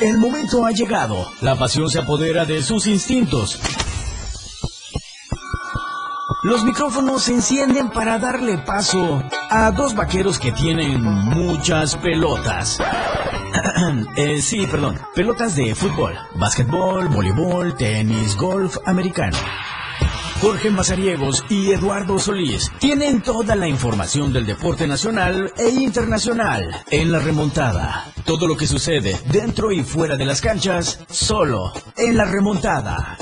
El momento ha llegado. La pasión se apodera de sus instintos. Los micrófonos se encienden para darle paso a dos vaqueros que tienen muchas pelotas. Eh, sí, perdón. Pelotas de fútbol, básquetbol, voleibol, tenis, golf americano. Jorge Mazariegos y Eduardo Solís tienen toda la información del deporte nacional e internacional en la remontada. Todo lo que sucede dentro y fuera de las canchas, solo en la remontada.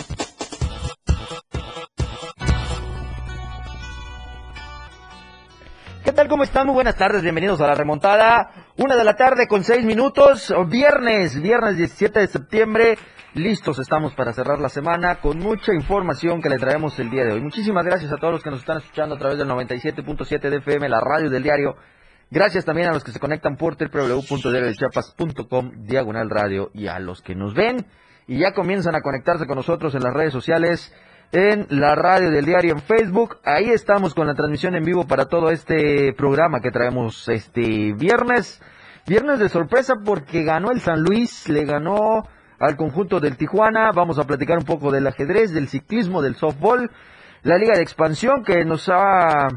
¿Qué tal? ¿Cómo están? Muy buenas tardes, bienvenidos a la remontada. Una de la tarde con seis minutos, viernes, viernes 17 de septiembre. Listos estamos para cerrar la semana con mucha información que le traemos el día de hoy. Muchísimas gracias a todos los que nos están escuchando a través del 97.7 de FM, la radio del diario. Gracias también a los que se conectan por www.diariodechiapas.com, diagonal radio, y a los que nos ven y ya comienzan a conectarse con nosotros en las redes sociales en la radio del diario en Facebook. Ahí estamos con la transmisión en vivo para todo este programa que traemos este viernes. Viernes de sorpresa porque ganó el San Luis, le ganó al conjunto del Tijuana. Vamos a platicar un poco del ajedrez, del ciclismo, del softball, la liga de expansión que nos ha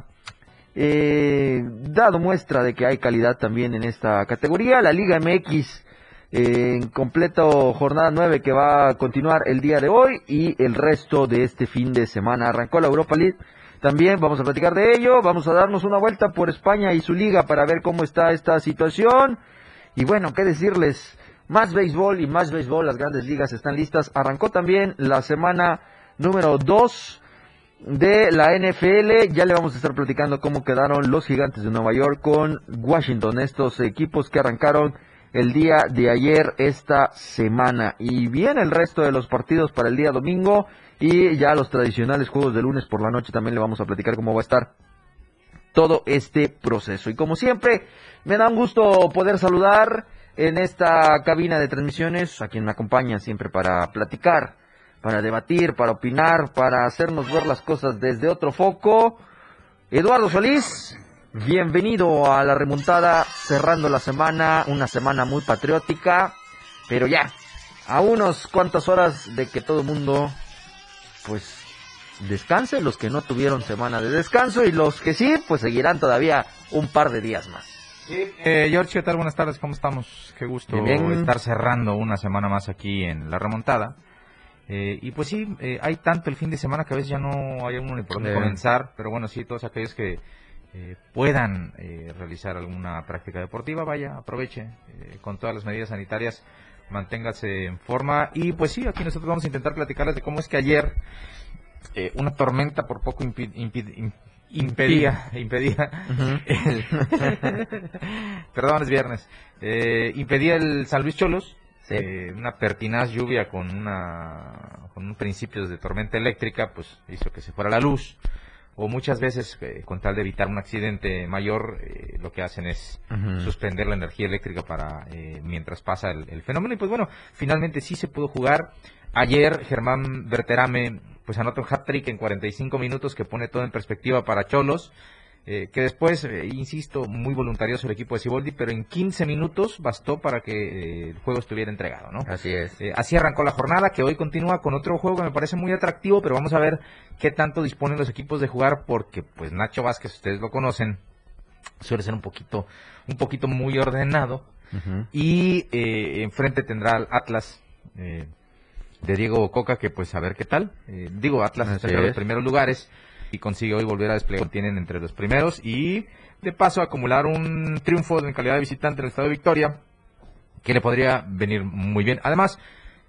eh, dado muestra de que hay calidad también en esta categoría. La Liga MX en completo jornada 9 que va a continuar el día de hoy y el resto de este fin de semana. Arrancó la Europa League. También vamos a platicar de ello, vamos a darnos una vuelta por España y su liga para ver cómo está esta situación. Y bueno, qué decirles, más béisbol y más béisbol, las grandes ligas están listas. Arrancó también la semana número 2 de la NFL. Ya le vamos a estar platicando cómo quedaron los gigantes de Nueva York con Washington, estos equipos que arrancaron el día de ayer esta semana. Y viene el resto de los partidos para el día domingo y ya los tradicionales juegos de lunes por la noche también le vamos a platicar cómo va a estar todo este proceso. Y como siempre, me da un gusto poder saludar en esta cabina de transmisiones a quien me acompaña siempre para platicar, para debatir, para opinar, para hacernos ver las cosas desde otro foco. Eduardo Solís, Bienvenido a la remontada, cerrando la semana, una semana muy patriótica, pero ya, a unos cuantas horas de que todo el mundo, pues, descanse, los que no tuvieron semana de descanso y los que sí, pues seguirán todavía un par de días más. Eh, George, ¿qué tal? Buenas tardes, ¿cómo estamos? Qué gusto estar cerrando una semana más aquí en la remontada. Eh, y pues sí, eh, hay tanto el fin de semana que a veces ya no hay uno ni por dónde comenzar, pero bueno, sí, todos aquellos que eh, puedan eh, realizar alguna práctica deportiva, vaya, aproveche eh, con todas las medidas sanitarias, manténgase en forma y pues sí, aquí nosotros vamos a intentar platicarles de cómo es que ayer una tormenta por poco impedía impedía perdón es viernes. Impedía el San Luis Cholos una pertinaz lluvia con una con un principios de tormenta eléctrica pues hizo que se fuera la luz. O muchas veces, eh, con tal de evitar un accidente mayor, eh, lo que hacen es suspender la energía eléctrica para eh, mientras pasa el, fenómeno. Y pues bueno, finalmente sí se pudo jugar. Ayer Germán Berterame pues anotó un hat-trick en 45 minutos que pone todo en perspectiva para Cholos. Eh, que después, eh, insisto, muy voluntarioso el equipo de Ciboldi, pero en 15 minutos bastó para que eh, el juego estuviera entregado, ¿no? Así es. así arrancó la jornada, que hoy continúa con otro juego que me parece muy atractivo, pero vamos a ver qué tanto disponen los equipos de jugar, porque pues Nacho Vázquez, ustedes lo conocen, suele ser un poquito, un poquito muy ordenado, y enfrente tendrá al Atlas, de Diego Coca, que pues a ver qué tal. digo, Atlas está en los primeros lugares y consigue hoy volver a desplegar. Tienen entre los primeros y de paso acumular un triunfo en calidad de visitante en el estado de Victoria que le podría venir muy bien. Además,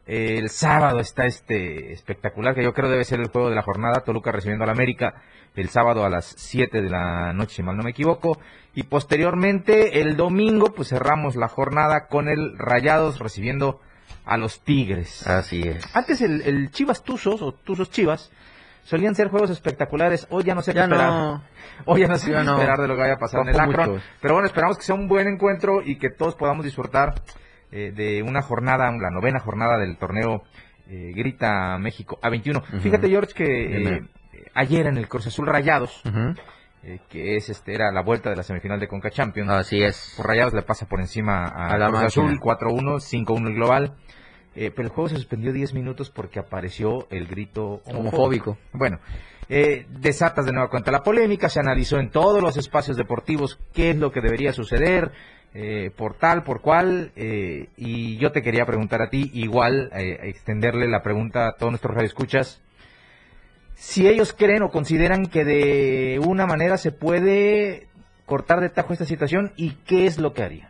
el sábado está este espectacular que yo creo debe ser el juego de la jornada. Toluca recibiendo al América el sábado a las 7 de la noche, si mal no me equivoco. Y posteriormente, el domingo, pues cerramos la jornada con el Rayados recibiendo a los Tigres. Así es. Antes el, el Chivas Tuzos o Tuzos Chivas solían ser juegos espectaculares. Hoy ya no sé qué esperar. Hoy ya no sé qué esperar de lo que vaya a pasar en el Akron. Pero bueno, esperamos que sea un buen encuentro y que todos podamos disfrutar eh, de una jornada, la novena jornada del torneo eh, Grita México A21. Fíjate, George, que eh, ayer en el Cruz Azul Rayados, eh, que es este era la vuelta de la semifinal de Conca Champions. Así es. Por Rayados le pasa por encima a, A la Cruz Azul, máquina. 4-1, 5-1 el global. Eh, pero el juego se suspendió 10 minutos porque apareció el grito Homofóbico. Bueno, eh, desatas de nueva cuenta la polémica, se analizó en todos los espacios deportivos qué es lo que debería suceder, eh, por tal, por cual, eh, y yo te quería preguntar a ti, igual, eh, extenderle la pregunta a todos nuestros radioescuchas, si ellos creen o consideran que de una manera se puede cortar de tajo esta situación y qué es lo que harían.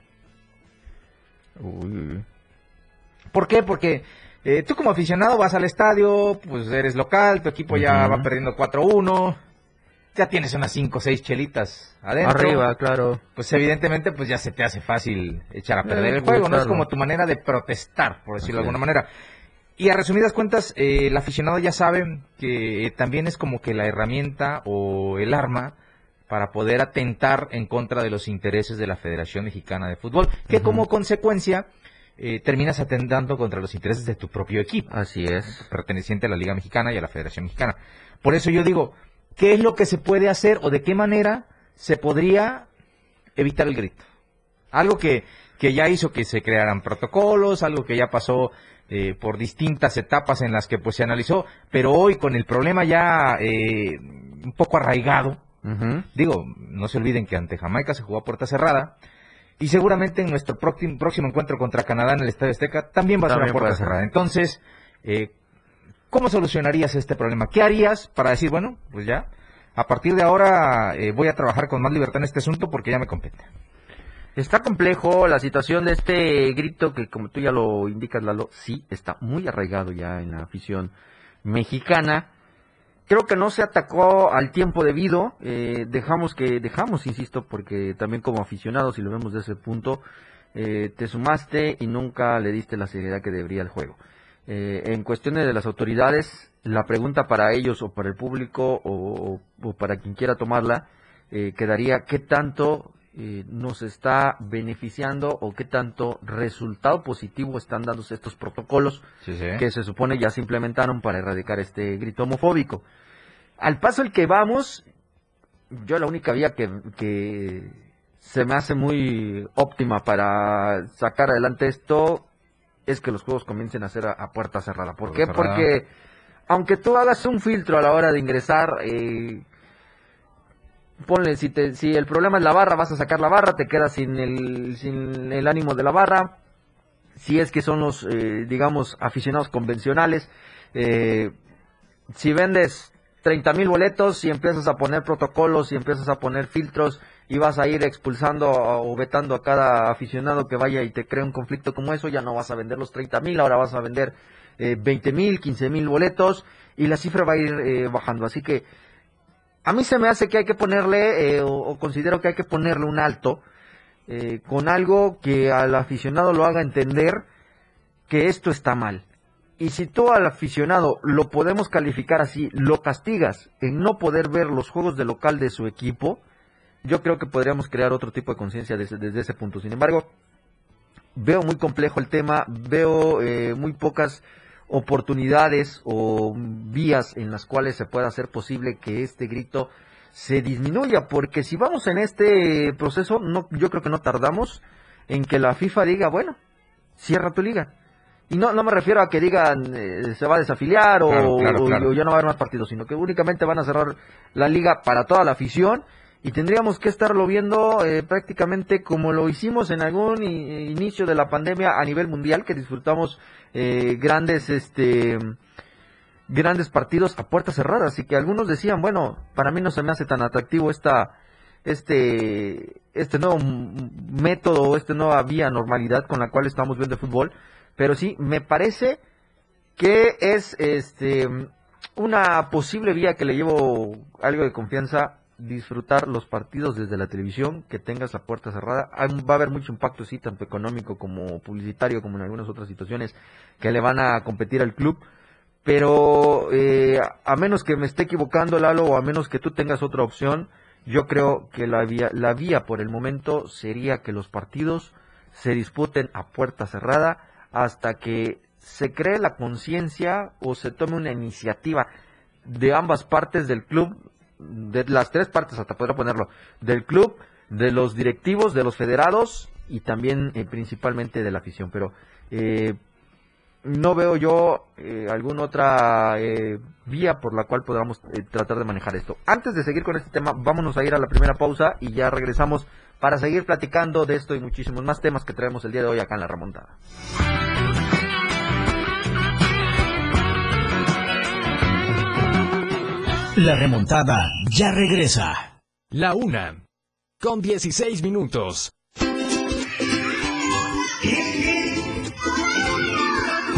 Uy, ¿Por qué? Porque eh, tú como aficionado vas al estadio, pues eres local, tu equipo ya va perdiendo 4-1, ya tienes unas 5 o 6 chelitas adentro. Arriba, claro. Pues evidentemente pues ya se te hace fácil echar a perder Eh, el juego, no es como tu manera de protestar, por decirlo de alguna es. manera. Y a resumidas cuentas, eh, el aficionado ya sabe que también es como que la herramienta o el arma para poder atentar en contra de los intereses de la Federación Mexicana de Fútbol, que como consecuencia eh, terminas atentando contra los intereses de tu propio equipo, Así es. perteneciente a la Liga Mexicana y a la Federación Mexicana. Por eso yo digo, ¿qué es lo que se puede hacer o de qué manera se podría evitar el grito? Algo que, que ya hizo que se crearan protocolos, algo que ya pasó eh, por distintas etapas en las que pues se analizó, pero hoy con el problema ya eh, un poco arraigado, digo, no se olviden que ante Jamaica se jugó a puerta cerrada y seguramente en nuestro próximo, próximo encuentro contra Canadá en el Estadio Azteca también va a ser a puerta cerrada. Entonces, eh, ¿cómo solucionarías este problema? ¿Qué harías para decir, bueno, pues ya, a partir de ahora eh, voy a trabajar con más libertad en este asunto porque ya me compete? Está complejo la situación de este grito que, como tú ya lo indicas, Lalo, sí está muy arraigado ya en la afición mexicana. Creo que no se atacó al tiempo debido. eh, dejamos que, dejamos, insisto, porque también como aficionados, si lo vemos de ese punto, eh, te sumaste y nunca le diste la seriedad que debería el juego. Eh, en cuestiones de las autoridades, la pregunta para ellos o para el público o, o- para quien quiera tomarla, quedaría qué tanto eh, nos está beneficiando o qué tanto resultado positivo están dándose estos protocolos Sí, sí. que se supone ya se implementaron para erradicar este grito homofóbico. Al paso el que vamos, yo la única vía que, que se me hace muy óptima para sacar adelante esto es que los juegos comiencen a ser a, a puerta cerrada. ¿Por qué? Cerrada. Porque aunque tú hagas un filtro a la hora de ingresar, eh, ponle, si, te, si el problema es la barra, vas a sacar la barra, te quedas sin el, sin el ánimo de la barra. Si es que son los, eh, digamos, aficionados convencionales, eh, si vendes 30 mil boletos y empiezas a poner protocolos y empiezas a poner filtros y vas a ir expulsando o vetando a cada aficionado que vaya y te crea un conflicto como eso, ya no vas a vender los 30 mil, ahora vas a vender eh, 20 mil, 15 mil boletos y la cifra va a ir eh, bajando. Así que a mí se me hace que hay que ponerle, eh, o, considero que hay que ponerle un alto eh, con algo que al aficionado lo haga entender que esto está mal. Y si tú al aficionado lo podemos calificar así, lo castigas en no poder ver los juegos de local de su equipo, yo creo que podríamos crear otro tipo de conciencia desde, desde ese punto. Sin embargo, veo muy complejo el tema, veo eh, muy pocas oportunidades o vías en las cuales se pueda hacer posible que este grito se disminuya, porque si vamos en este proceso, no, yo creo que no tardamos en que la FIFA diga, bueno, cierra tu liga. Y no, no me refiero a que digan eh, se va a desafiliar o, Claro, claro, o- claro. o ya no va a haber más partidos, sino que únicamente van a cerrar la liga para toda la afición y tendríamos que estarlo viendo eh, prácticamente como lo hicimos en algún inicio de la pandemia a nivel mundial, que disfrutamos eh, grandes este grandes partidos a puertas cerradas y que algunos decían, bueno, para mí no se me hace tan atractivo esta este este nuevo método esta nueva vía normalidad con la cual estamos viendo el fútbol, pero sí me parece que es este una posible vía que le llevo algo de confianza disfrutar los partidos desde la televisión, que tengas la puerta cerrada. Va a haber mucho impacto, sí, tanto económico como publicitario, como en algunas otras situaciones que le van a competir al club. Pero eh, a menos que me esté equivocando, Lalo, o a menos que tú tengas otra opción, yo creo que la vía, la vía por el momento sería que los partidos se disputen a puerta cerrada hasta que se cree la conciencia o se tome una iniciativa de ambas partes del club de las tres partes, hasta podría ponerlo, del club, de los directivos, de los federados y también eh, principalmente de la afición. Pero eh, no veo yo eh, alguna otra eh, vía por la cual podamos tratar de manejar esto. Antes de seguir con este tema, vámonos a ir a la primera pausa y ya regresamos para seguir platicando de esto y muchísimos más temas que traemos el día de hoy acá en la remontada. La remontada ya regresa. La una. Con 16 minutos.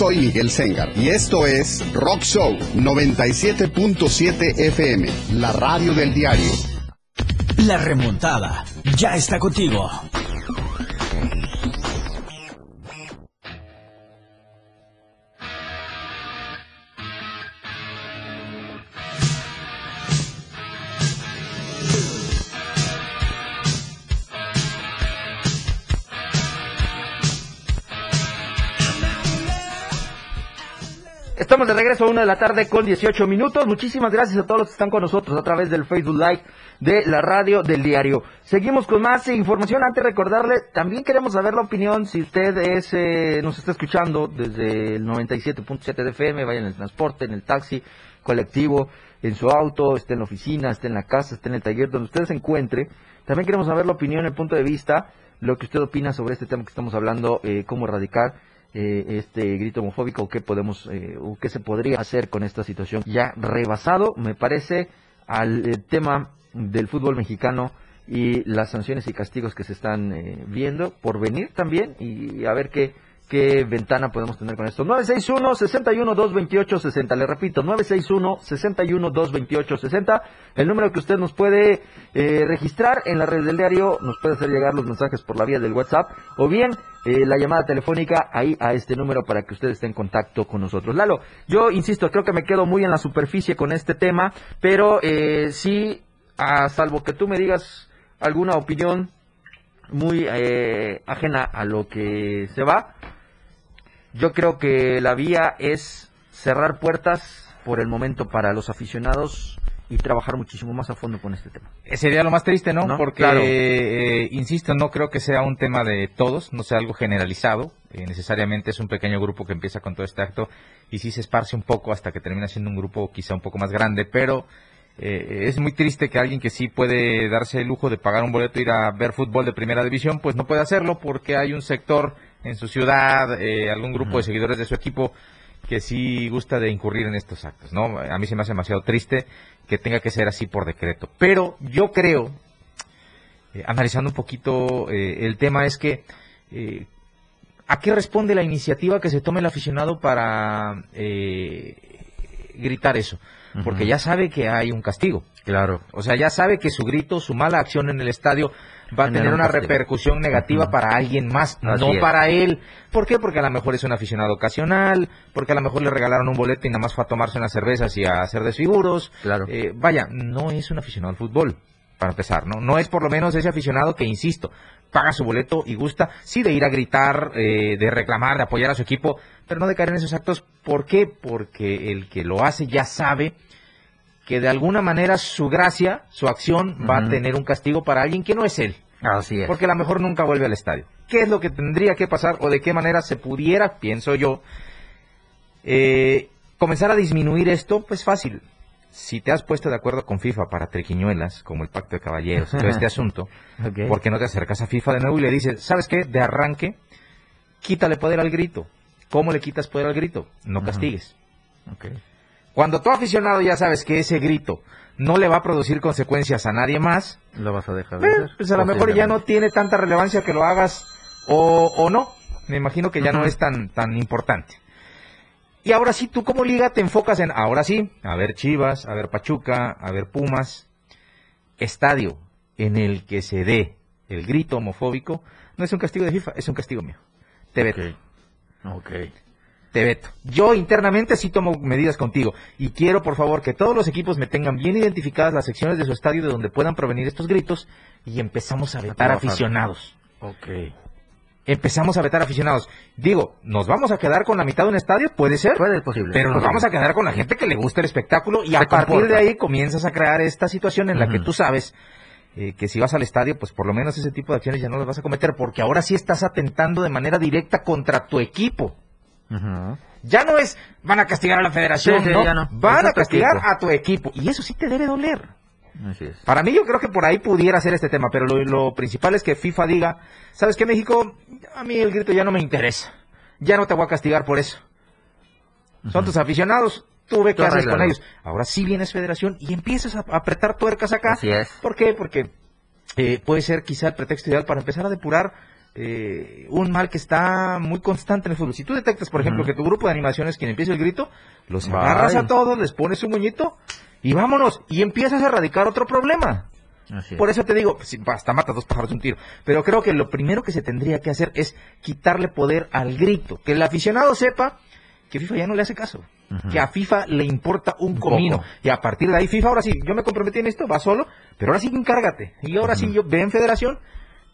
Soy Miguel Sengar y esto es Rock Show 97.7 FM, la radio del diario. La remontada ya está contigo. De regreso a una de la tarde con 18 minutos. Muchísimas gracias a todos los que están con nosotros a través del Facebook Live de la radio del diario. Seguimos con más información. Antes de recordarle, también queremos saber la opinión si usted es, eh, nos está escuchando desde el 97.7 de FM, vaya en el transporte, en el taxi, colectivo, en su auto, esté en la oficina, esté en la casa, esté en el taller, donde usted se encuentre. También queremos saber la opinión, el punto de vista, lo que usted opina sobre este tema que estamos hablando, eh, cómo erradicar eh, este grito homofóbico, qué podemos, eh, o qué se podría hacer con esta situación ya rebasado, me parece, al eh, tema del fútbol mexicano y las sanciones y castigos que se están eh, viendo por venir también y a ver qué, qué ventana podemos tener con esto. 961-61-228-60, le repito, 961-61-228-60, el número que usted nos puede eh, registrar en la red del diario, nos puede hacer llegar los mensajes por la vía del WhatsApp o bien eh, la llamada telefónica ahí a este número para que usted esté en contacto con nosotros. Lalo, yo insisto, creo que me quedo muy en la superficie con este tema, pero eh, sí, a salvo que tú me digas alguna opinión muy eh, ajena a lo que se va, yo creo que la vía es cerrar puertas por el momento para los aficionados y trabajar muchísimo más a fondo con este tema. Sería lo más triste, ¿no? ¿No? Porque, Claro. eh, insisto, no creo que sea un tema de todos, no sea algo generalizado. Eh, necesariamente es un pequeño grupo que empieza con todo este acto y sí se esparce un poco hasta que termina siendo un grupo quizá un poco más grande, pero eh, es muy triste que alguien que sí puede darse el lujo de pagar un boleto e ir a ver fútbol de primera división, pues no puede hacerlo porque hay un sector en su ciudad, eh, algún grupo de seguidores de su equipo que sí gusta de incurrir en estos actos, ¿no? A mí se me hace demasiado triste que tenga que ser así por decreto. Pero yo creo, eh, analizando un poquito eh, el tema, es que eh, ¿a qué responde la iniciativa que se tome el aficionado para eh, gritar eso? porque ya sabe que hay un castigo. Claro. O sea, ya sabe que su grito, su mala acción en el estadio va a tener un una castigo. repercusión negativa para alguien más, Así no es. para él. ¿Por qué? Porque a lo mejor es un aficionado ocasional, porque a lo mejor le regalaron un boleto y nada más fue a tomarse unas cervezas y a hacer desfiguros. Claro. Eh, vaya, no es un aficionado al fútbol, para empezar, ¿no? No es por lo menos ese aficionado que, insisto, paga su boleto y gusta, sí, de ir a gritar, eh, de reclamar, de apoyar a su equipo, pero no de caer en esos actos. ¿Por qué? Porque el que lo hace ya sabe que de alguna manera su gracia, su acción, va a tener un castigo para alguien que no es él, Así es. porque a lo mejor nunca vuelve al estadio. ¿Qué es lo que tendría que pasar o de qué manera se pudiera, pienso yo, eh, comenzar a disminuir esto? Pues fácil. Si te has puesto de acuerdo con FIFA para triquiñuelas, como el Pacto de Caballeros todo este asunto, Ok. ¿por qué no te acercas a FIFA de nuevo y le dices, ¿sabes qué? De arranque, quítale poder al grito. ¿Cómo le quitas poder al grito? No castigues. Cuando tú aficionado ya sabes que ese grito no le va a producir consecuencias a nadie más, Lo vas a dejar de eh, hacer. pues a lo mejor ya no tiene tanta relevancia que lo hagas o, o no. Me imagino que ya no es tan, tan importante. Y ahora sí, tú como liga te enfocas en, ahora sí, a ver Chivas, a ver Pachuca, a ver Pumas. Estadio en el que se dé el grito homofóbico no es un castigo de FIFA, es un castigo mío. Te veto. Ok. Te veto. Yo internamente sí tomo medidas contigo y quiero por favor que todos los equipos me tengan bien identificadas las secciones de su estadio de donde puedan provenir estos gritos y empezamos a vetar aficionados. Ok. Empezamos a vetar aficionados. Digo, ¿nos vamos a quedar con la mitad de un estadio? Puede ser. Puede, es posible. Pero nos vamos a quedar con la gente que le gusta el espectáculo y a partir comporta. de ahí comienzas a crear esta situación en la que tú sabes eh, que si vas al estadio, pues por lo menos ese tipo de acciones ya no las vas a cometer porque ahora sí estás atentando de manera directa contra tu equipo. Ya no es van a castigar a la federación, Sí, sí, no, van Es a castigar equipo. a tu equipo y eso sí te debe doler. Así es. Para mí yo creo que por ahí pudiera ser este tema, pero lo, lo principal es que FIFA diga, ¿sabes qué México? A mí el grito ya no me interesa. Ya no te voy a castigar por eso. Son tus aficionados, tú ve qué haces con ellos. Ahora sí vienes federación y empiezas a apretar tuercas acá. Así es. ¿Por qué? Porque eh, puede ser quizá el pretexto ideal para empezar a depurar eh, un mal que está muy constante en el fútbol. Si tú detectas, por ejemplo, que tu grupo de animación es quien empieza el grito, los Bye. agarras a todos, les pones un muñito y vámonos. Y empiezas a erradicar otro problema. Así es. Por eso te digo, pues, hasta matas dos pájaros de un tiro. Pero creo que lo primero que se tendría que hacer es quitarle poder al grito. Que el aficionado sepa que FIFA ya no le hace caso. Que a FIFA le importa un, Un comino. poco. Y a partir de ahí, FIFA, ahora sí, yo me comprometí en esto, va solo, pero ahora sí encárgate. Y ahora sí, yo ve en federación,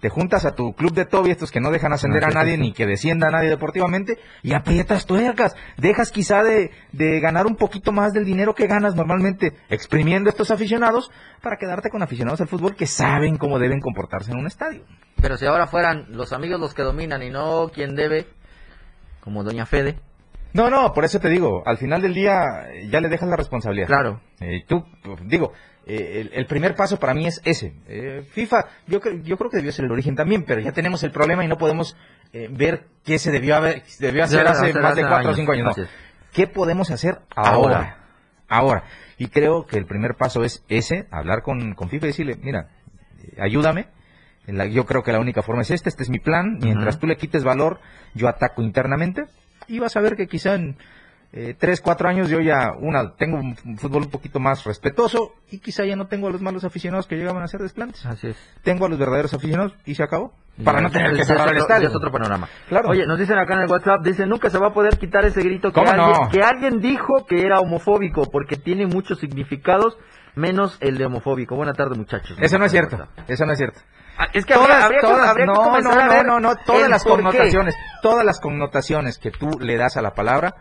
te juntas a tu club de Toby, estos que no dejan ascender a nadie ni que descienda a nadie deportivamente, y aprietas tuercas. Dejas quizá de, de ganar un poquito más del dinero que ganas normalmente exprimiendo a estos aficionados para quedarte con aficionados al fútbol que saben cómo deben comportarse en un estadio. Pero si ahora fueran los amigos los que dominan y no quien debe, como Doña Fede, No, no, por eso te digo, al final del día eh, ya le dejas la responsabilidad. claro. Eh, tú, pues, digo, eh, el, el primer paso para mí es ese. Eh, FIFA, yo, yo creo que debió ser el origen también, pero ya tenemos el problema y no podemos ver qué se debió, haber, debió hacer Ya, hace hace- más de cuatro o cinco años. No. ¿Qué podemos hacer Ahora. ahora? Y creo que el primer paso es ese, hablar con, con FIFA y decirle, mira, ayúdame. Yo creo que la única forma es esta, este es mi plan. Mientras tú le quites valor, yo ataco internamente. Y vas a ver que quizá en eh, tres, cuatro años yo ya, una, tengo un fútbol un poquito más respetuoso y quizá ya no tengo a los malos aficionados que llegaban a hacer desplantes. Así es. Tengo a los verdaderos aficionados y se acabó. Y Para no tener que cerrar el estadio. es otro panorama. Claro. Oye, nos dicen acá en el WhatsApp, dicen, nunca se va a poder quitar ese grito que, ¿Cómo alguien, no? que alguien dijo que era homofóbico, porque tiene muchos significados, menos el de homofóbico. Buena tarde, muchachos. Eso no es cierto. Eso no es cierto. Ah, Es que habría que- todas, habría que no, no, a ver no, no, todas las qué. connotaciones, todas las connotaciones que tú le das a la palabra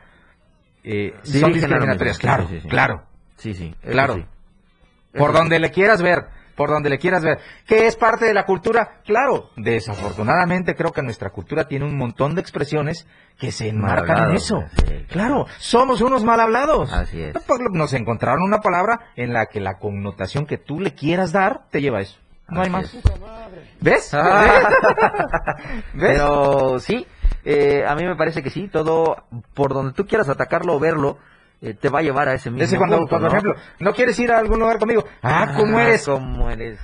eh, son discriminatorias. Claro, Sí, sí, claro, Sí, sí. claro. sí. Por donde le quieras ver, por donde le quieras ver. ¿Qué es parte de la cultura? Claro, desafortunadamente creo que nuestra cultura tiene un montón de expresiones que se enmarcan en eso. Claro, somos unos mal hablados. Así es. Pues, Nos encontraron una palabra en la que la connotación que tú le quieras dar te lleva a eso. No hay más. Ah. ¿Ves? Pero sí, eh, a mí me parece que sí, todo, por donde tú quieras atacarlo o verlo, eh, te va a llevar a ese mismo Ese cuando, punto, por ¿no? ejemplo, no quieres ir a algún lugar conmigo. Ah, ¿cómo eres? ¿Cómo eres?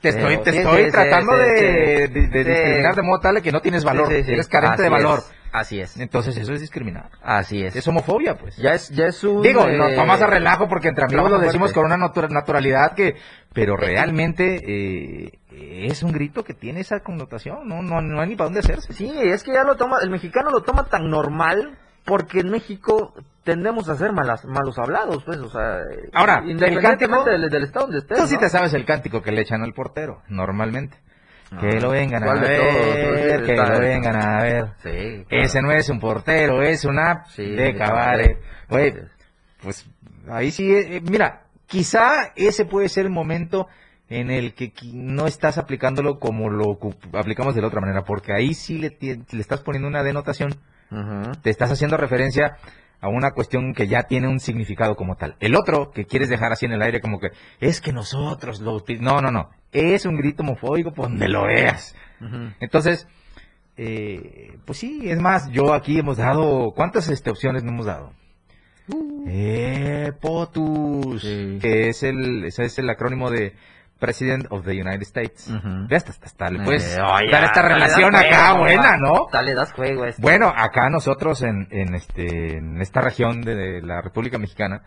Te estoy, Pero te sí, estoy sí, tratando sí, de, sí, de- de sí. discriminar de modo tal que no tienes valor. Sí, sí, sí. Eres carente de valor. es. Así es. Entonces eso es discriminar. Así es. Es homofobia, pues. Ya es, ya es un... Digo, eh, tomas a relajo porque entre amigos lo decimos fuerte. con una natura- naturalidad que, pero realmente eh, es un grito que tiene esa connotación, no, no, no hay ni para dónde hacerse. Sí, es que ya lo toma, el mexicano lo toma tan normal porque en México tendemos a ser malas, malos hablados, pues, o sea, Ahora, el independientemente cántico- del, del estado donde estés. Tú sí ¿no? te sabes el cántico que le echan al portero, normalmente. Que lo vengan a ¿cuál de ver, que lo vengan a ver. Sí, claro. Ese no es un portero, es una app Sí, de cabaret. pues ahí sí, eh, mira, quizá ese puede ser el momento en el que no estás aplicándolo como lo aplicamos de la otra manera, porque ahí sí le, le estás poniendo una denotación, te estás haciendo referencia a una cuestión que ya tiene un significado como tal. El otro que quieres dejar así en el aire como que es que nosotros lo util-". No, no, no. Es un grito homofóbico por donde lo veas. Entonces, eh, pues sí, es más, yo aquí hemos dado, ¿cuántas este, opciones no hemos dado? Eh, POTUS, Sí. que es el, ese es el acrónimo de President of the United States. Ujú. Ve hasta, hasta, hasta le puedes Eh, dar esta relación acá buena. ¿no? Dale, das juego. Bueno, acá nosotros en, en, este, en esta región de, de la República Mexicana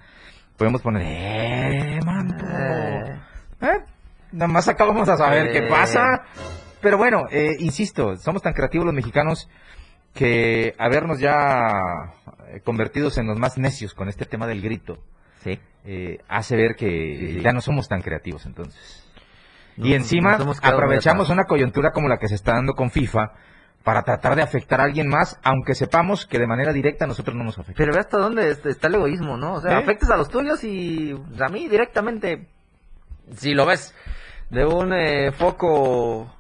podemos poner, eh, manto. Eh. ¿Eh? Nada más acá vamos a saber Eh. qué pasa. Pero bueno, eh, insisto, somos tan creativos los mexicanos que habernos ya eh, convertidos en los más necios con este tema del grito Sí. eh, hace ver que Sí, sí. ya no somos tan creativos entonces. Y encima aprovechamos una coyuntura como la que se está dando con FIFA para tratar de afectar a alguien más, aunque sepamos que de manera directa a nosotros no nos afecta. Pero ve hasta dónde est- está el egoísmo, ¿no? O sea, ¿Eh? afectas a los tuyos y pues, a mí directamente, si lo ves de un eh, foco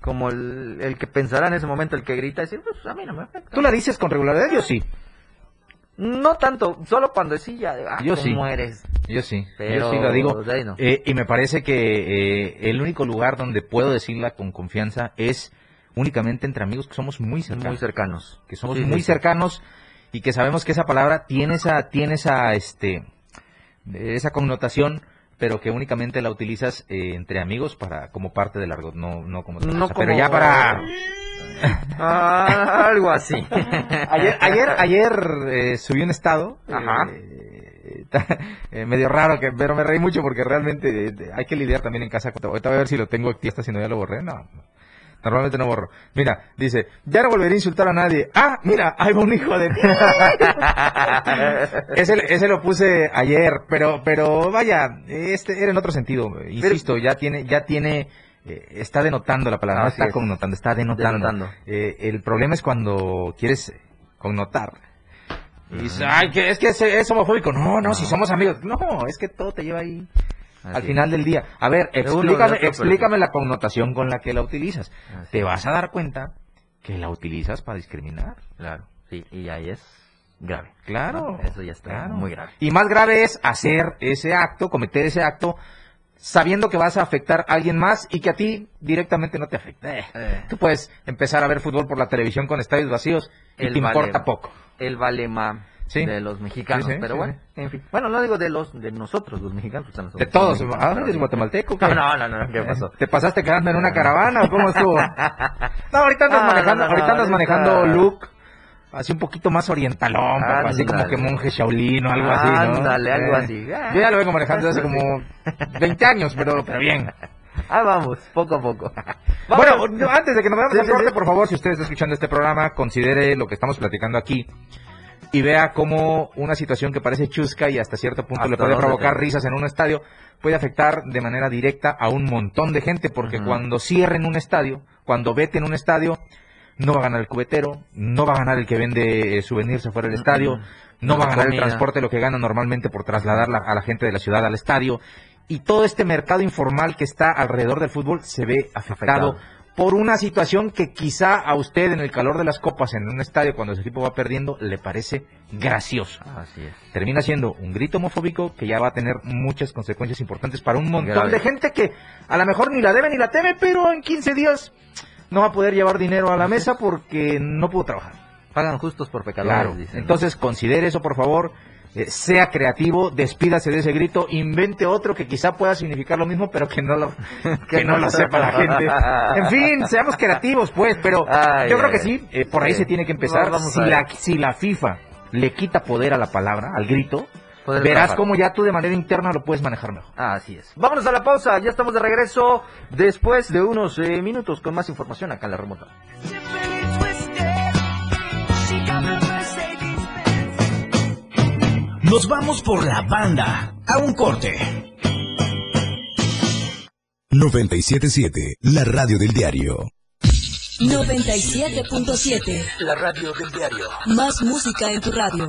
como el, el que pensará en ese momento, el que grita, decir, pues a mí no me afecta. ¿Tú la dices con regularidad? Yo sí. No tanto, solo cuando sí ya, de, ah, Yo ¿cómo sí. eres? Yo sí, Pero yo sí la digo. no. Eh, y me parece que eh, el único lugar donde puedo decirla con confianza es únicamente entre amigos que somos muy cercanos. Muy cercanos. que somos Sí, muy sí, cercanos y que sabemos que esa palabra tiene esa, tiene esa, este, esa connotación, pero que únicamente la utilizas eh, entre amigos para como parte del argot, no, no como otra No cosa. Pero como- ya para Ah, algo así. ayer, ayer, ayer eh, subí un estado. Ajá. eh, eh, medio raro, que, pero me reí mucho porque realmente eh, hay que lidiar también en casa. Ahorita voy a ver si lo tengo aquí, hasta si no ya lo borré. No, normalmente no borro. Mira, dice, ya no volveré a insultar a nadie. Ah, mira, hay un hijo de... ese, ese lo puse ayer, pero, pero vaya, este era en otro sentido. Insisto, ya tiene, ya tiene, eh, está denotando la palabra, no está es. connotando, está denotando. Denotando. Eh, el problema es cuando quieres connotar. Y dices, ay, que es que es, es homofóbico. No, no, si somos amigos. No, es que todo te lleva ahí al final del día. A ver, explícame, explícame la connotación con la que la utilizas. Así Te vas a dar cuenta que la utilizas para discriminar. Claro, sí, y ahí es grave. Claro. Eso ya está claro. muy grave. Y más grave es hacer ese acto, cometer ese acto, sabiendo que vas a afectar a alguien más y que a ti directamente no te afecta. Eh, Eh. Tú puedes empezar a ver fútbol por la televisión con estadios vacíos y El te importa vale- poco. El valema Sí. de los mexicanos, Sí, sí, pero bueno, en fin. Bueno, no digo de los de nosotros, los mexicanos. pues, somos De todos. Ah, ¿eres guatemalteco? qué? No, no, no, ¿qué pasó? ¿Te pasaste quedando en una caravana o cómo estuvo? No, ahorita andas Ah, manejando, no, no, ahorita andas manejando look así un poquito más orientalón, papá, así como que monje Shaolin o algo así, ¿no? Ándale, algo Eh, así. Yo ya lo vengo manejando hace como 20 años, pero, pero bien. Ah, vamos, poco a poco. Bueno, Vamos. antes de que nos veamos Sí, corte, sí. por favor, si usted está escuchando este programa, considere lo que estamos platicando aquí y vea cómo una situación que parece chusca y hasta cierto punto le ¿Hasta puede provocar risas en un estadio, puede afectar de manera directa a un montón de gente, porque Ujú. cuando cierren un estadio, cuando veten un estadio, no va a ganar el cubetero, no va a ganar el que vende eh, souvenirs afuera del estadio, no va a ganar el transporte lo que gana normalmente por trasladar la- a la gente de la ciudad al estadio. Y todo este mercado informal que está alrededor del fútbol se ve afectado, Afectado. por una situación que quizá a usted en el calor de las copas en un estadio cuando su equipo va perdiendo le parece gracioso. Así es. Termina siendo un grito homofóbico que ya va a tener muchas consecuencias importantes para un montón Grave. de gente que a lo mejor ni la debe ni la teme, pero en 15 días no va a poder llevar dinero a la mesa porque no pudo trabajar. Pagan justos por pecadores, Claro. dicen. Entonces considere eso, por favor. eh, sea creativo, despídase de ese grito, invente otro que quizá pueda significar lo mismo, pero que no lo, que no lo sepa la gente. En fin, seamos creativos, pues, pero Ay, yo creo que sí, eh, por ahí sí. se tiene que empezar. Si, la, si la FIFA le quita poder a la palabra, al grito, Poder verás trabajar. cómo ya tú de manera interna lo puedes manejar mejor. Así es. Vámonos a la pausa, ya estamos de regreso después de unos eh, minutos con más información acá en la remontada. Nos vamos por la banda. A un corte. 977, la radio del diario. 97.7. La radio del diario. Más música en tu radio.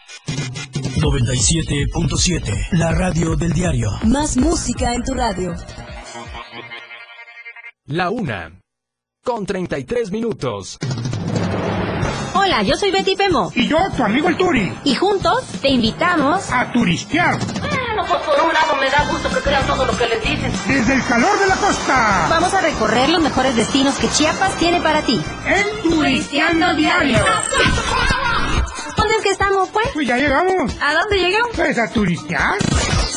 97.7. La radio del diario. Más música en tu radio. La una. Con 33 minutos. Hola, yo soy Betty Pemo Y yo, tu amigo el Turi, y juntos te invitamos a turistear Bueno, pues por un lado me da gusto que crean todo lo que les dicen. desde el calor de la costa. Vamos a recorrer los mejores destinos que Chiapas tiene para ti. En Turisteando Diario. ¿Dónde es que estamos, pues? Pues ya llegamos. ¿A dónde llegamos? Pues a turistear.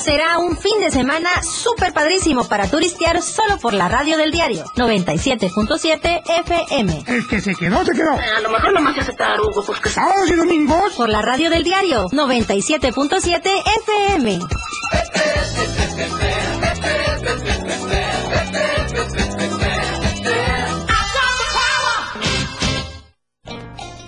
Será un fin de semana súper padrísimo para turistear solo por la radio del diario 97.7 FM. El que se quedó, se quedó. A lo mejor nomás se hace tarugo, pues que Sábados y domingos. Por la radio del diario 97.7 FM.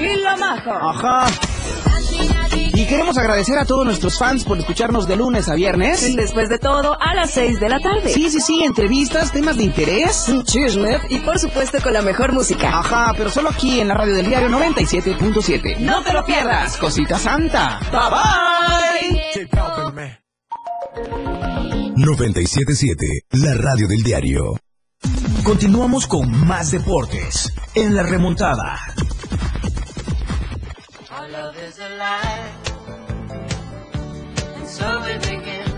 Y la maja. Ajá. Y queremos agradecer a todos nuestros fans por escucharnos de lunes a viernes. Después de todo, a las 6 de la tarde. Sí, sí, sí, entrevistas, temas de interés. Chisme y por supuesto con la mejor música. Ajá, pero solo aquí en la radio del diario 97.7. No te lo pierdas. Cosita santa. Bye bye. 977, la radio del diario. Continuamos con más deportes en la remontada. love is a lie, And so we begin.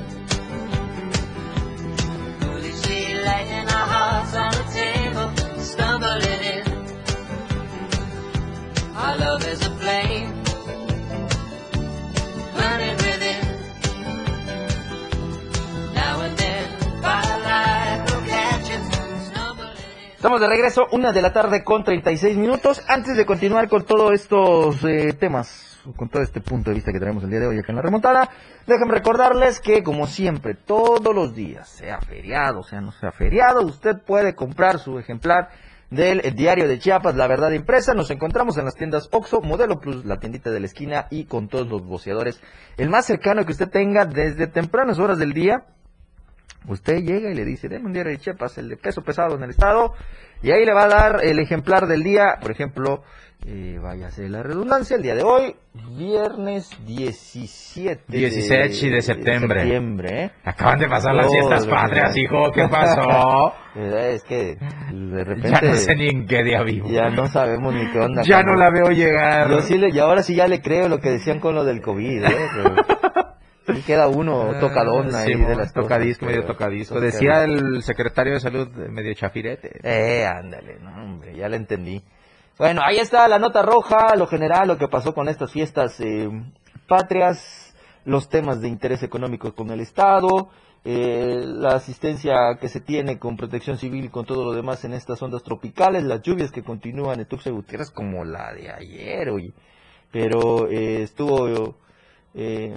Foolishly lighting our hearts on the table, stumbling in. Our love is Estamos de regreso, una de la tarde con 36 minutos. Antes de continuar con todos estos eh, temas, con todo este punto de vista que tenemos el día de hoy acá en la remontada, déjenme recordarles que, como siempre, todos los días, sea feriado, sea no sea feriado, usted puede comprar su ejemplar del eh, diario de Chiapas, La Verdad Impresa. Nos encontramos en las tiendas Oxo, Modelo Plus, la tiendita de la esquina y con todos los voceadores. El más cercano que usted tenga desde tempranas horas del día, Usted llega y le dice, denme un diario de Chiapas, el de peso pesado en el estado, y ahí le va a dar el ejemplar del día, por ejemplo, eh, váyase la redundancia, el día de hoy, viernes 17 17 de septiembre. septiembre, ¿eh? Acaban de pasar las fiestas patrias, hijo. ¿Qué pasó? Eh, Es que de repente Ya no sé ni en qué día vivo. ya no sabemos ni qué onda. Ya no la veo llegar. Yo sí le- y ahora sí ya le creo lo que decían con lo del COVID, ¿eh? Pero sí queda uno tocadón ahí Ah, Sí, de las tocadisco, medio tocadisco. tocadisco. Decía el secretario de salud eh, medio chafirete. Eh, ándale, no, hombre, ya la entendí. Bueno, ahí está la nota roja, lo general, lo que pasó con estas fiestas eh, patrias, los temas de interés económico con el Estado, eh, la asistencia que se tiene con protección civil y con todo lo demás en estas ondas tropicales, las lluvias que continúan en Tuxtla Gutiérrez como la de ayer, oye. Pero eh, estuvo eh,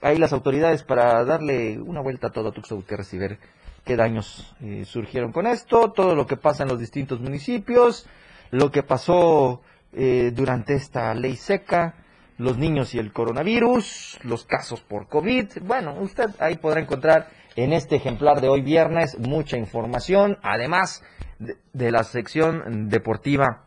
ahí las autoridades para darle una vuelta a todo Tuxtla Gutiérrez y ver qué daños eh, surgieron con esto, todo lo que pasa en los distintos municipios, lo que pasó eh, durante esta ley seca, los niños y el coronavirus, los casos por COVID. Bueno, usted ahí podrá encontrar en este ejemplar de hoy viernes mucha información, además de, de la sección deportiva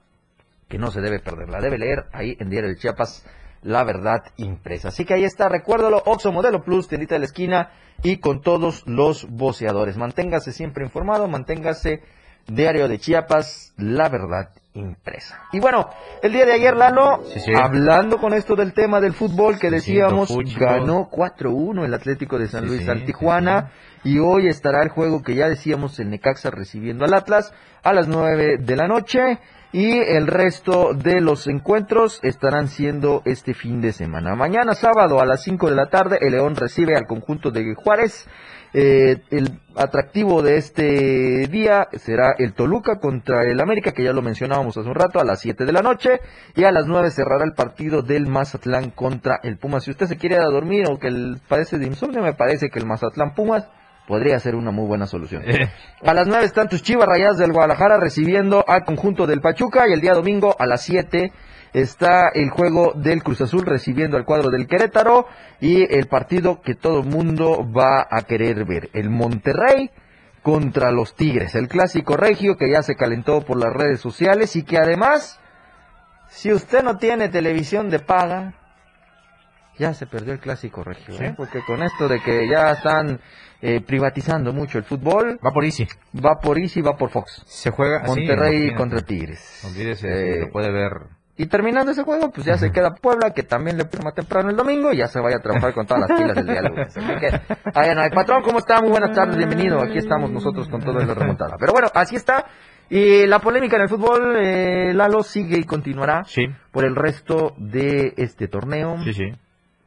que no se debe perder, la debe leer ahí en Diario de Chiapas, La Verdad Impresa. Así que ahí está, recuérdalo, Oxo Modelo Plus, tiendita de la esquina y con todos los voceadores. Manténgase siempre informado, manténgase Diario de Chiapas, La Verdad Impresa. Y bueno, el día de ayer, Lalo, Sí, sí. hablando con esto del tema del fútbol que decíamos, ganó 4-1 el Atlético de San Luis al Tijuana. Y hoy estará el juego que ya decíamos, el Necaxa recibiendo al Atlas a las 9 de la noche. Y el resto de los encuentros estarán siendo este fin de semana. Mañana sábado a las 5 de la tarde, el León recibe al conjunto de Juárez. Eh, el atractivo de este día será el Toluca contra el América, que ya lo mencionábamos hace un rato, a las 7 de la noche. Y a las 9 cerrará el partido del Mazatlán contra el Pumas. Si usted se quiere dormir o que padece de insomnio, me parece que el Mazatlán Pumas podría ser una muy buena solución. Eh, A las 9 están tus Chivas Rayadas del Guadalajara recibiendo al conjunto del Pachuca y el día domingo a las 7 está el juego del Cruz Azul recibiendo al cuadro del Querétaro y el partido que todo el mundo va a querer ver, el Monterrey contra los Tigres, el clásico regio que ya se calentó por las redes sociales y que además, si usted no tiene televisión de paga, ya se perdió el clásico regio, ¿eh? porque con esto de que ya están eh, privatizando mucho el fútbol, va por Easy. va por Easy, va por Fox. Se juega Monterrey contra Tigres. Olvídese, Eh, lo puede ver. Y terminando ese juego, pues ya se queda Puebla, que también le más temprano el domingo, y ya se vaya a trabajar con todas las pilas del lunes. Así. Patrón, ¿cómo está? Muy buenas tardes, bienvenido. Aquí estamos nosotros con todo en la remontada. Pero bueno, así está. Y la polémica en el fútbol, eh, Lalo, sigue y continuará Sí, por el resto de este torneo. sí, sí.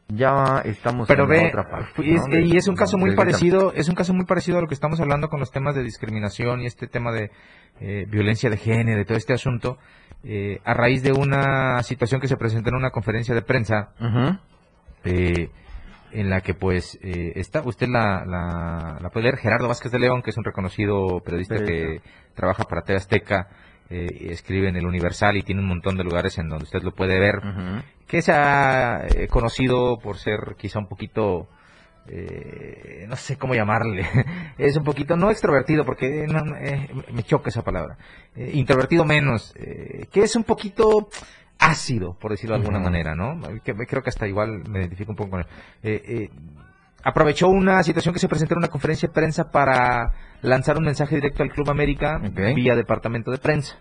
Ya estamos Pero en ve, otra parte. y es, ¿no? y es un caso muy parecido, es un caso muy parecido a lo que estamos hablando con los temas de discriminación y este tema de eh, violencia de género y todo este asunto, eh, a raíz de una situación que se presentó en una conferencia de prensa, eh, en la que pues eh, está, usted la, la, la puede leer, Gerardo Vázquez de León, que es un reconocido periodista que trabaja para TV Azteca, eh, escribe en el Universal y tiene un montón de lugares en donde usted lo puede ver. Que se ha eh, conocido por ser quizá un poquito, eh, no sé cómo llamarle, es un poquito, no extrovertido, porque no, no, eh, me choca esa palabra, eh, introvertido menos, eh, que es un poquito ácido, por decirlo de alguna manera, ¿no? Que, creo que hasta igual me identifico un poco con él. Eh, eh, aprovechó una situación que se presentó en una conferencia de prensa para lanzar un mensaje directo al Club América vía departamento de prensa.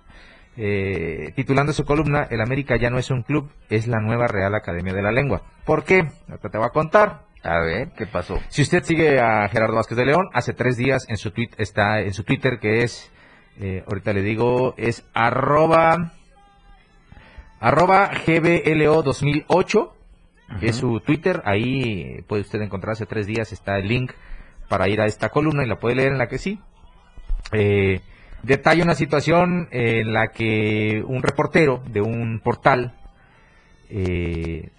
Eh, titulando su columna El América ya no es un club, es la nueva Real Academia de la Lengua. ¿Por qué? Ahorita te voy a contar. A ver, ¿qué pasó? Si usted sigue a Gerardo Vázquez de León, hace tres días en su tweet está en su Twitter que es, eh, ahorita le digo, es arroba, arroba GBLO 2008, que es su Twitter. Ahí puede usted encontrar hace tres días está el link para ir a esta columna y la puede leer en la que sí. Eh, detalla una situación en la que un reportero de un portal, eh,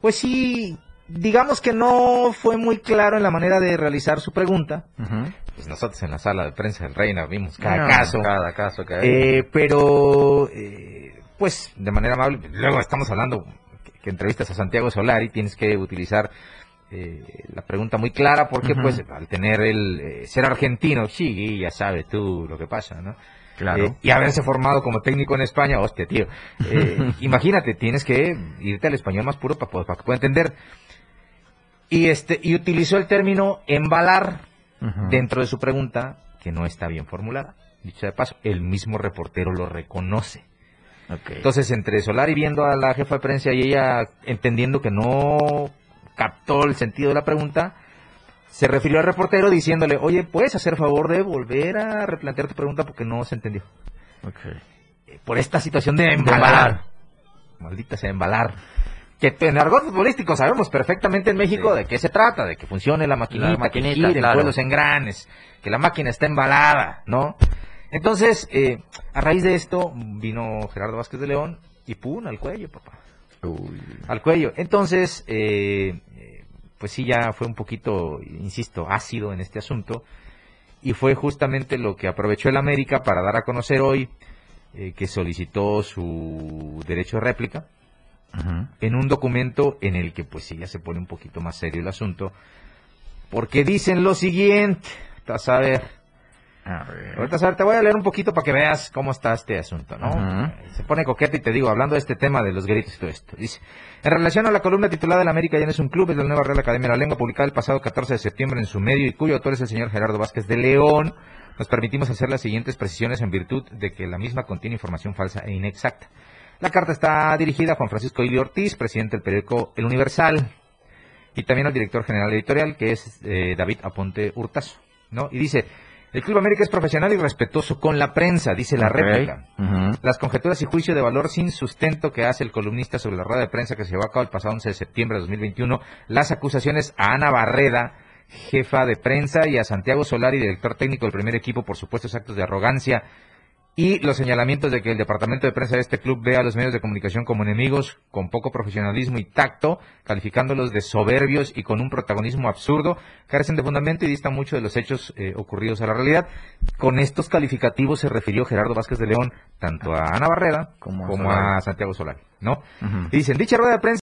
pues sí, digamos que no fue muy claro en la manera de realizar su pregunta. Pues nosotros en la sala de prensa del Reina vimos cada No, caso. Cada caso. Eh, pero, eh, pues, de manera amable, luego estamos hablando que, que entrevistas a Santiago Solari, tienes que utilizar eh, la pregunta muy clara, porque, pues, al tener el eh, ser argentino, sí, ya sabes tú lo que pasa, ¿no? Claro. Eh, y haberse formado como técnico en España, hostia, tío. Eh, imagínate, tienes que irte al español más puro para, para que pueda entender. Y, este, y utilizó el término embalar dentro de su pregunta, que no está bien formulada. Dicho de paso, el mismo reportero lo reconoce. Entonces, entre Solari viendo a la jefa de prensa y ella entendiendo que no captó el sentido de la pregunta, se refirió al reportero diciéndole, oye, ¿puedes hacer favor de volver a replantear tu pregunta porque no se entendió? Eh, Por esta situación de embalar. Maldita sea, embalar. Que en argot futbolístico sabemos perfectamente en México Sí. de qué se trata, de que funcione la maquinita, La maquinita, que gire, claro. vuelos en granes, que la máquina está embalada, ¿no? Entonces, eh, a raíz de esto, vino Gerardo Vázquez de León y pum, al cuello, papá. Uy. Al cuello. Entonces, eh, pues sí ya fue un poquito, insisto, ácido en este asunto. Y fue justamente lo que aprovechó el América para dar a conocer hoy eh, que solicitó su derecho de réplica en un documento en el que pues sí ya se pone un poquito más serio el asunto. Porque dicen lo siguiente, vas a ver. Ahorita a ver, te voy a leer un poquito para que veas cómo está este asunto, ¿no? Se pone coqueta y te digo, hablando de este tema de los gritos y todo esto. Dice, en relación a la columna titulada El América ya no es un club, es la nueva Real Academia de la Lengua, publicada el pasado 14 de septiembre en su medio y cuyo autor es el señor Gerardo Vázquez de León, nos permitimos hacer las siguientes precisiones en virtud de que la misma contiene información falsa e inexacta. La carta está dirigida a Juan Francisco Ili Ortiz, presidente del periódico El Universal, y también al director general editorial, que es eh, David Aponte Hurtazo, ¿no? Y dice, el Club América es profesional y respetuoso con la prensa, dice la réplica. Las conjeturas y juicio de valor sin sustento que hace el columnista sobre la rueda de prensa que se llevó a cabo el pasado 11 de septiembre de 2021, las acusaciones a Ana Barreda, jefa de prensa, y a Santiago Solari, director técnico del primer equipo, por supuestos actos de arrogancia, y los señalamientos de que el departamento de prensa de este club ve a los medios de comunicación como enemigos con poco profesionalismo y tacto, calificándolos de soberbios y con un protagonismo absurdo, carecen de fundamento y distan mucho de los hechos eh, ocurridos a la realidad. Con estos calificativos se refirió Gerardo Vázquez de León tanto a Ana Barrera como, a Solari. a Santiago Solari, ¿no? Y dicen, dicha rueda de prensa